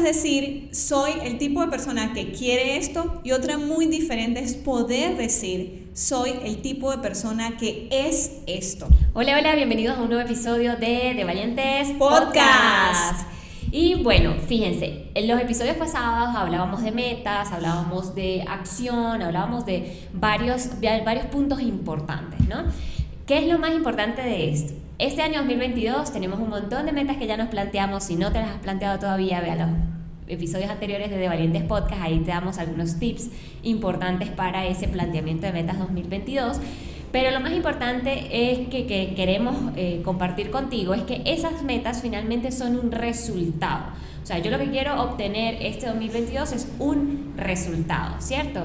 Es decir, soy el tipo de persona que quiere esto y otra muy diferente es poder decir, soy el tipo de persona que es esto. Hola, hola, bienvenidos a un nuevo episodio de De Valientes Podcast. Y bueno, fíjense, en los episodios pasados hablábamos de metas, hablábamos de acción, hablábamos de varios, varios puntos importantes, ¿no? ¿Qué es lo más importante de esto? Este año 2022 tenemos un montón de metas que ya nos planteamos. Si no te las has planteado todavía, vea los episodios anteriores de Valientes Podcast. Ahí te damos algunos tips importantes para ese planteamiento de metas 2022. Pero lo más importante es que, queremos eh, compartir contigo es que esas metas finalmente son un resultado. O sea, yo lo que quiero obtener este 2022 es un resultado, ¿cierto?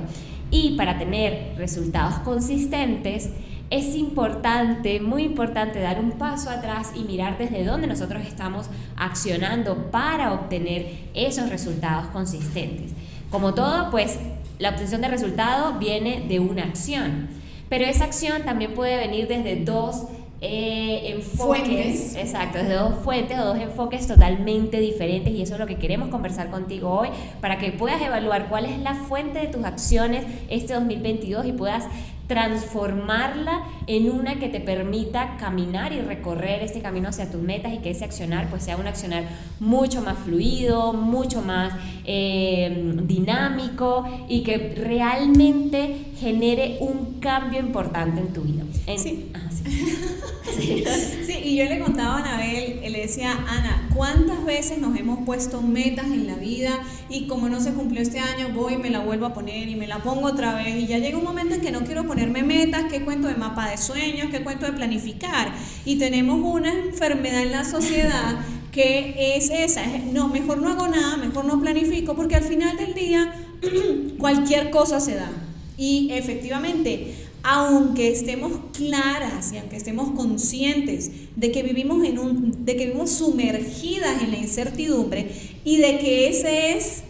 Y para tener resultados consistentes, es importante, muy importante, dar un paso atrás y mirar desde dónde nosotros estamos accionando para obtener esos resultados consistentes. Como todo, pues la obtención de resultado viene de una acción, pero esa acción también puede venir desde dos eh, enfoques, exacto, desde dos fuentes o dos enfoques totalmente diferentes y eso es lo que queremos conversar contigo hoy para que puedas evaluar cuál es la fuente de tus acciones este 2022 y puedas transformarla en una que te permita caminar y recorrer este camino hacia tus metas y que ese accionar pues sea un accionar mucho más fluido, mucho más eh, dinámico y que realmente genere un cambio importante en tu vida. sí. Ah, sí. y yo le contaba a Anabel, le decía, Ana, ¿cuántas veces nos hemos puesto metas en la vida y como no se cumplió este año, voy y me la vuelvo a poner y me la pongo otra vez y ya llega un momento en que no quiero ponerme metas, ¿qué cuento de mapa de sueños? ¿Qué cuento de planificar? Y tenemos una enfermedad en la sociedad que es esa, no, mejor no hago nada, mejor no planifico, porque al final del día cualquier cosa se da. Y efectivamente, aunque estemos claras y aunque estemos conscientes de que vivimos en un de que vivimos sumergidas en la incertidumbre y de que ese es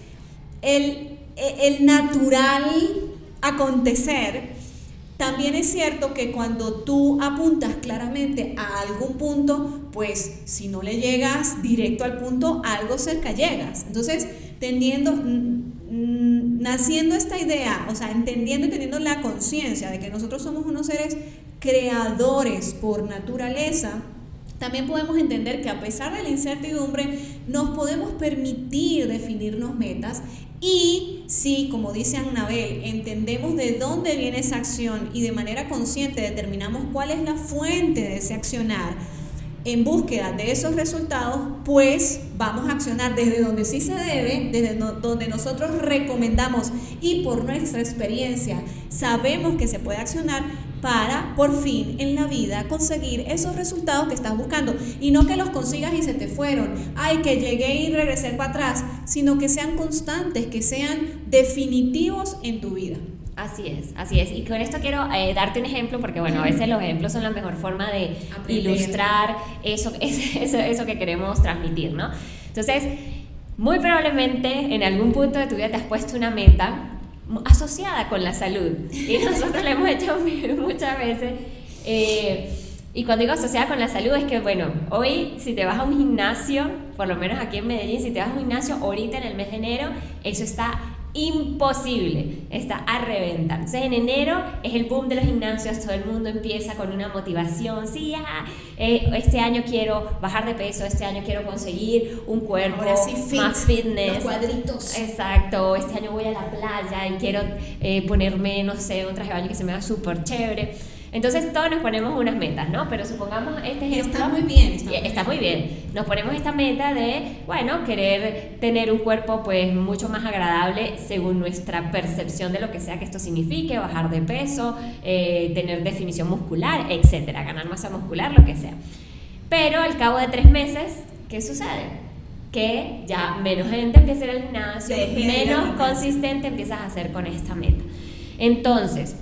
el, el natural acontecer, también es cierto que cuando tú apuntas claramente a algún punto, pues si no le llegas directo al punto, algo cerca llegas. Entonces, tendiendo naciendo esta idea, o sea, entendiendo y teniendo la conciencia de que nosotros somos unos seres creadores por naturaleza, también podemos entender que a pesar de la incertidumbre, nos podemos permitir definirnos metas y si, como dice Annabel, entendemos de dónde viene esa acción y de manera consciente determinamos cuál es la fuente de ese accionar, en búsqueda de esos resultados, pues vamos a accionar desde donde sí se debe, desde donde nosotros recomendamos y por nuestra experiencia sabemos que se puede accionar para por fin en la vida conseguir esos resultados que estás buscando y no que los consigas y se te fueron, ay que llegué y regresé para atrás, sino que sean constantes, que sean definitivos en tu vida. Así es, así es. Y con esto quiero eh, darte un ejemplo, porque bueno, a veces los ejemplos son la mejor forma de ilustrar eso, eso, eso que queremos transmitir, ¿no? Entonces, muy probablemente en algún punto de tu vida te has puesto una meta asociada con la salud. Y nosotros lo hemos hecho muchas veces. Eh, y cuando digo asociada con la salud es que, bueno, hoy si te vas a un gimnasio, por lo menos aquí en Medellín, si te vas a un gimnasio ahorita en el mes de enero, eso está imposible, está a reventar. Entonces en enero es el boom de los gimnasios, todo el mundo empieza con una motivación, sí, eh, este año quiero bajar de peso, este año quiero conseguir un cuerpo más fitness. Los cuadritos. Exacto, este año voy a la playa y quiero eh, ponerme, no sé, un traje de baño que se me vea súper chévere. Entonces todos nos ponemos unas metas, ¿no? Pero supongamos este ejemplo... Está muy bien. Está, muy bien. Nos ponemos esta meta de, bueno, querer tener un cuerpo pues mucho más agradable según nuestra percepción de lo que sea que esto signifique, bajar de peso, eh, tener definición muscular, etcétera, ganar masa muscular, lo que sea. Pero al cabo de tres meses, ¿qué sucede? que ya menos gente empieza a ir al gimnasio, menos consistente empiezas a hacer con esta meta. Entonces,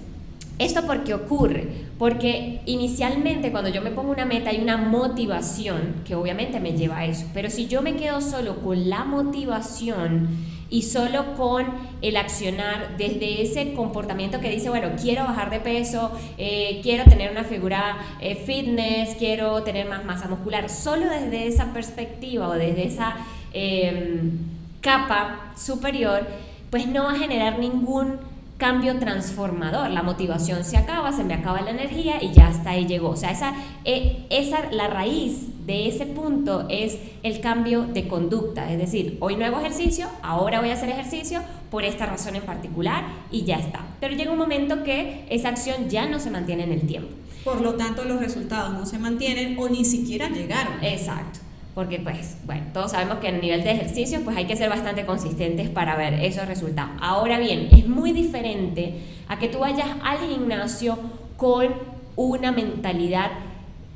¿esto por qué ocurre? Porque inicialmente cuando yo me pongo una meta hay una motivación que obviamente me lleva a eso, pero si yo me quedo solo con la motivación y solo con el accionar desde ese comportamiento que dice, bueno, quiero bajar de peso, eh, quiero tener una figura eh, fitness, quiero tener más masa muscular, solo desde esa perspectiva o desde esa em, capa superior, pues no va a generar ningún cambio transformador. La motivación se acaba, se me acaba la energía y ya hasta ahí llegó. O sea, esa, eh, esa, la raíz de ese punto es el cambio de conducta. Es decir, hoy no hago ejercicio, ahora voy a hacer ejercicio por esta razón en particular y ya está. Pero llega un momento que esa acción ya no se mantiene en el tiempo. Por lo tanto, los resultados no se mantienen o ni siquiera llegaron. Exacto porque pues, bueno, todos sabemos que a nivel de ejercicio pues hay que ser bastante consistentes para ver esos resultados. Ahora bien, es muy diferente a que tú vayas al gimnasio con una mentalidad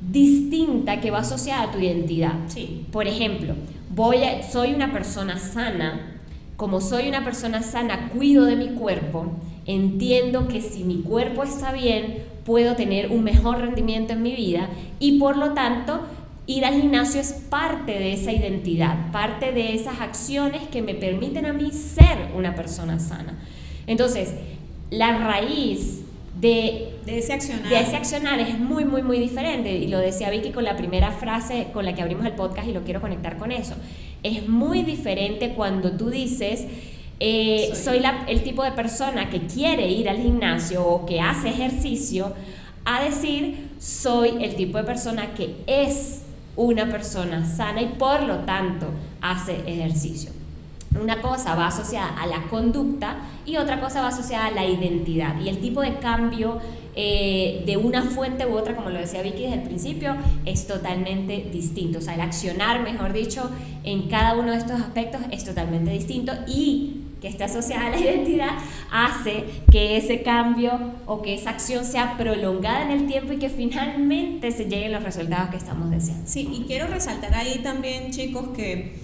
distinta que va asociada a tu identidad. Sí. Por ejemplo, voy soy una persona sana, como soy una persona sana, cuido de mi cuerpo, entiendo que si mi cuerpo está bien, puedo tener un mejor rendimiento en mi vida y por lo tanto ir al gimnasio es parte de esa identidad, parte de esas acciones que me permiten a mí ser una persona sana. Entonces, la raíz de, ese accionar. de ese accionar es muy, muy, muy diferente. Y lo decía Vicky con la primera frase con la que abrimos el podcast y lo quiero conectar con eso. Es muy diferente cuando tú dices... Eh, soy, el tipo de persona que quiere ir al gimnasio o que hace ejercicio, a decir, soy el tipo de persona que es una persona sana y por lo tanto hace ejercicio. Una cosa va asociada a la conducta y otra cosa va asociada a la identidad. Y el tipo de cambio eh, de una fuente u otra, como lo decía Vicky desde el principio, es totalmente distinto. O sea, el accionar, mejor dicho, en cada uno de estos aspectos es totalmente distinto y que está asociada a la identidad, hace que ese cambio o que esa acción sea prolongada en el tiempo y que finalmente se lleguen los resultados que estamos deseando. Sí, y quiero resaltar ahí también, chicos, que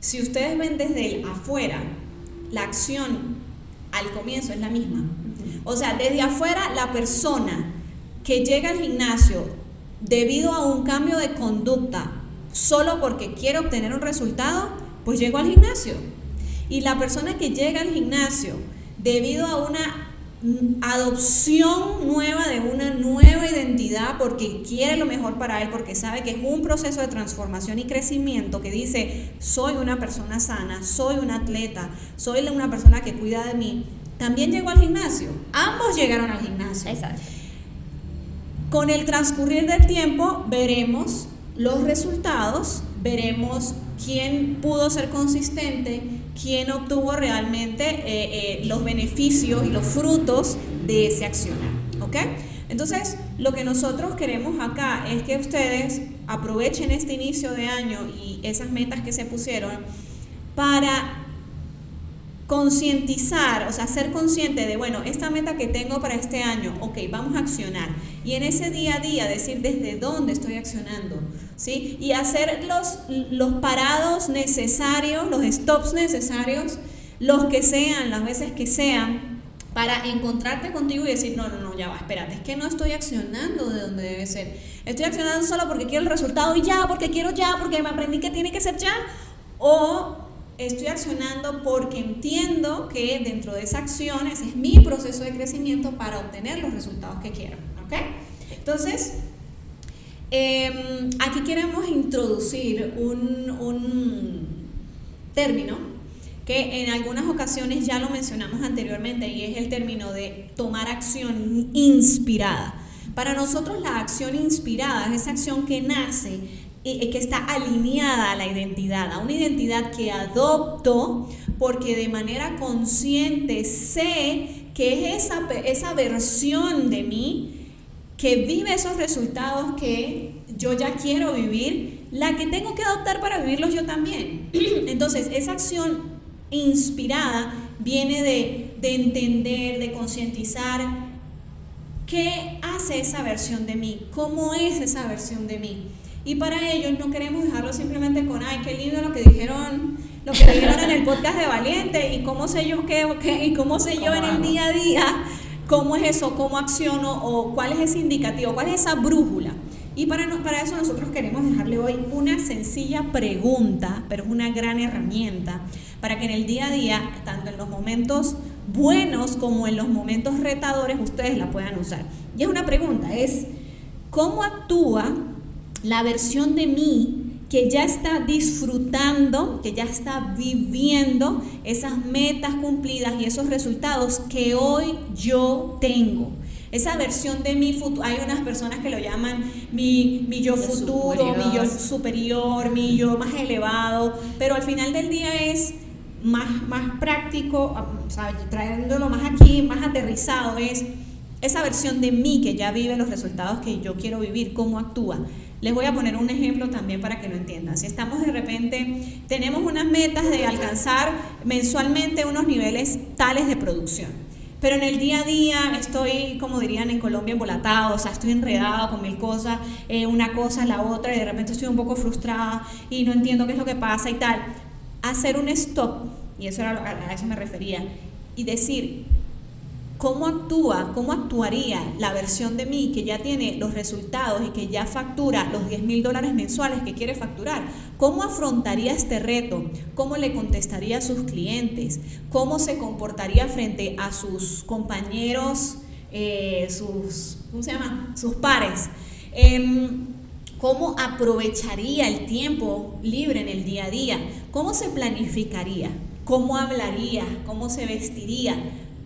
si ustedes ven desde el afuera, la acción al comienzo es la misma. O sea, desde afuera, la persona que llega al gimnasio debido a un cambio de conducta, solo porque quiere obtener un resultado, pues llegó al gimnasio y la persona que llega al gimnasio debido a una adopción nueva de una nueva identidad porque quiere lo mejor para él, porque sabe que es un proceso de transformación y crecimiento que dice, soy una persona sana, soy un atleta, soy una persona que cuida de mí, también llegó al gimnasio. Ambos llegaron al gimnasio. Exacto. Con el transcurrir del tiempo veremos los resultados, veremos quién pudo ser consistente, quién obtuvo realmente eh, eh, los beneficios y los frutos de ese accionar. ¿Ok? Entonces, lo que nosotros queremos acá es que ustedes aprovechen este inicio de año y esas metas que se pusieron para concientizar, o sea, ser consciente de, bueno, esta meta que tengo para este año, ok, vamos a accionar. Y en ese día a día decir desde dónde estoy accionando, ¿sí? Y hacer los, los parados necesarios, los stops necesarios, los que sean, las veces que sean, para encontrarte contigo y decir, no, no, no, ya va, espérate, es que no estoy accionando de donde debe ser. Estoy accionando solo porque quiero el resultado y ya, porque quiero ya, porque me aprendí que tiene que ser ya. O estoy accionando porque entiendo que dentro de esas acciones es mi proceso de crecimiento para obtener los resultados que quiero. ¿Ok? Entonces, em, aquí queremos introducir un, un término que en algunas ocasiones ya lo mencionamos anteriormente y es el término de tomar acción inspirada. Para nosotros la acción inspirada es esa acción que nace que está alineada a la identidad, a una identidad que adopto porque de manera consciente sé que es esa, esa versión de mí que vive esos resultados que yo ya quiero vivir, la que tengo que adoptar para vivirlos yo también. Entonces, esa acción inspirada viene de, de entender, de concientizar qué hace esa versión de mí, cómo es esa versión de mí. Y para ello no queremos dejarlo simplemente con, ay, qué lindo lo que dijeron, lo que dijeron en el podcast de Valiente y cómo sé yo qué, y cómo sé yo en el día a día, cómo es eso, cómo acciono o cuál es ese indicativo, cuál es esa brújula. Y para, para eso nosotros queremos dejarle hoy una sencilla pregunta, pero es una gran herramienta para que en el día a día, tanto en los momentos buenos como en los momentos retadores, ustedes la puedan usar. Y es una pregunta, es ¿cómo actúa la versión de mí que ya está disfrutando, que ya está viviendo esas metas cumplidas y esos resultados que hoy yo tengo? Esa versión de mi futuro, hay unas personas que lo llaman mi, mi yo futuro, mi yo superior, mi yo más elevado, pero al final del día es más, más práctico, o sea, trayéndolo más aquí, más aterrizado, es esa versión de mí que ya vive los resultados que yo quiero vivir, cómo actúa. Les voy a poner un ejemplo también para que lo entiendan. Si estamos de repente, tenemos unas metas de alcanzar mensualmente unos niveles tales de producción pero en el día a día estoy, como dirían en Colombia, embolatado, o sea, estoy enredado con mil cosas, eh, una cosa, la otra, y de repente estoy un poco frustrada y no entiendo qué es lo que pasa y tal. Hacer un stop, y eso era, a eso me refería, y decir, ¿Cómo actúa, cómo actuaría la versión de mí que ya tiene los resultados y que ya factura los 10 mil dólares mensuales que quiere facturar? ¿Cómo afrontaría este reto? ¿Cómo le contestaría a sus clientes? ¿Cómo se comportaría frente a sus compañeros, eh, sus, ¿cómo se llama? Sus pares. Em, ¿Cómo aprovecharía el tiempo libre en el día a día? ¿Cómo se planificaría? ¿Cómo hablaría? ¿Cómo se vestiría?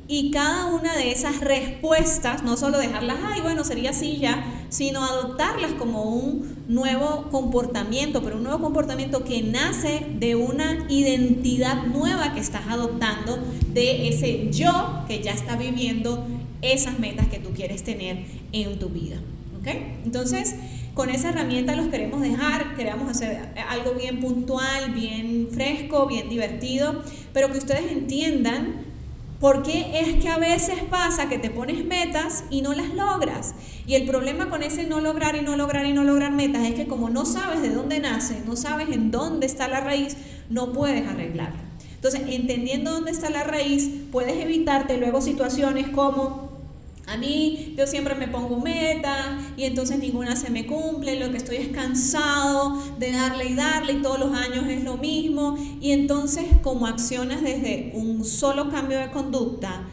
Y cada una de esas respuestas, no solo dejarlas, ay, bueno, sería así ya, sino adoptarlas como un nuevo comportamiento, pero un nuevo comportamiento que nace de una identidad nueva que estás adoptando, de ese yo que ya está viviendo esas metas que tú quieres tener en tu vida. ¿Ok? Entonces, con esa herramienta los queremos dejar, queremos hacer algo bien puntual, bien fresco, bien divertido, pero que ustedes entiendan porque es que a veces pasa que te pones metas y no las logras. Y el problema con ese no lograr y no lograr y no lograr metas es que como no sabes de dónde nace, no sabes en dónde está la raíz, no puedes arreglarla. Entonces, entendiendo dónde está la raíz, puedes evitarte luego situaciones como a mí yo siempre me pongo meta y entonces ninguna se me cumple, lo que estoy es cansado de darle y darle y todos los años es lo mismo y entonces como accionas desde un solo cambio de conducta,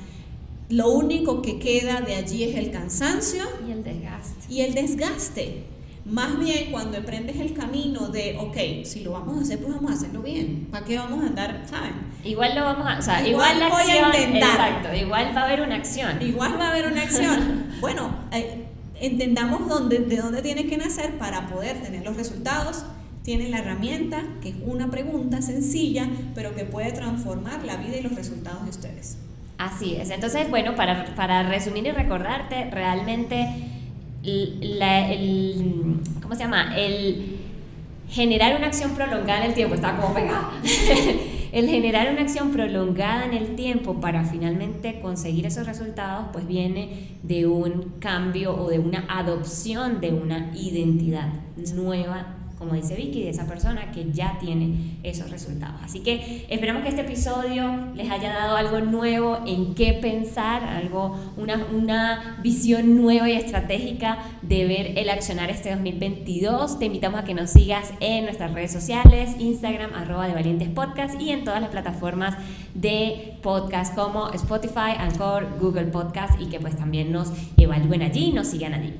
lo único que queda de allí es el cansancio y el desgaste. Y el desgaste. Más bien cuando emprendes el camino de, ok, si lo vamos a hacer, pues vamos a hacerlo bien. ¿Para qué vamos a andar, saben? Igual lo vamos a, o sea, igual, la voy a intentar. Exacto, igual va a haber una acción. Igual va a haber una acción. bueno, eh, entendamos dónde, de dónde tiene que nacer para poder tener los resultados. Tienen la herramienta, que es una pregunta sencilla, pero que puede transformar la vida y los resultados de ustedes. Así es. Entonces, bueno, para, para resumir y recordarte, realmente el, ¿cómo se llama? El generar una acción prolongada en el tiempo, está como pegada. el generar una acción prolongada en el tiempo para finalmente conseguir esos resultados, pues viene de un cambio o de una adopción de una identidad nueva como dice Vicky, de esa persona que ya tiene esos resultados. Así que esperamos que este episodio les haya dado algo nuevo en qué pensar, algo, una, una visión nueva y estratégica de ver el accionar este 2022. Te invitamos a que nos sigas en nuestras redes sociales, Instagram, arroba de Valientes Podcast y en todas las plataformas de podcast como Spotify, Anchor, Google Podcast y que pues también nos evalúen allí, nos sigan allí.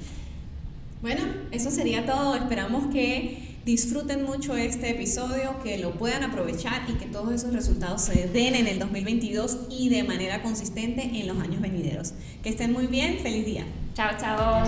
Bueno, eso sería todo. Esperamos que disfruten mucho este episodio, que lo puedan aprovechar y que todos esos resultados se den en el 2022 y de manera consistente en los años venideros. Que estén muy bien, feliz día. Chao, chao.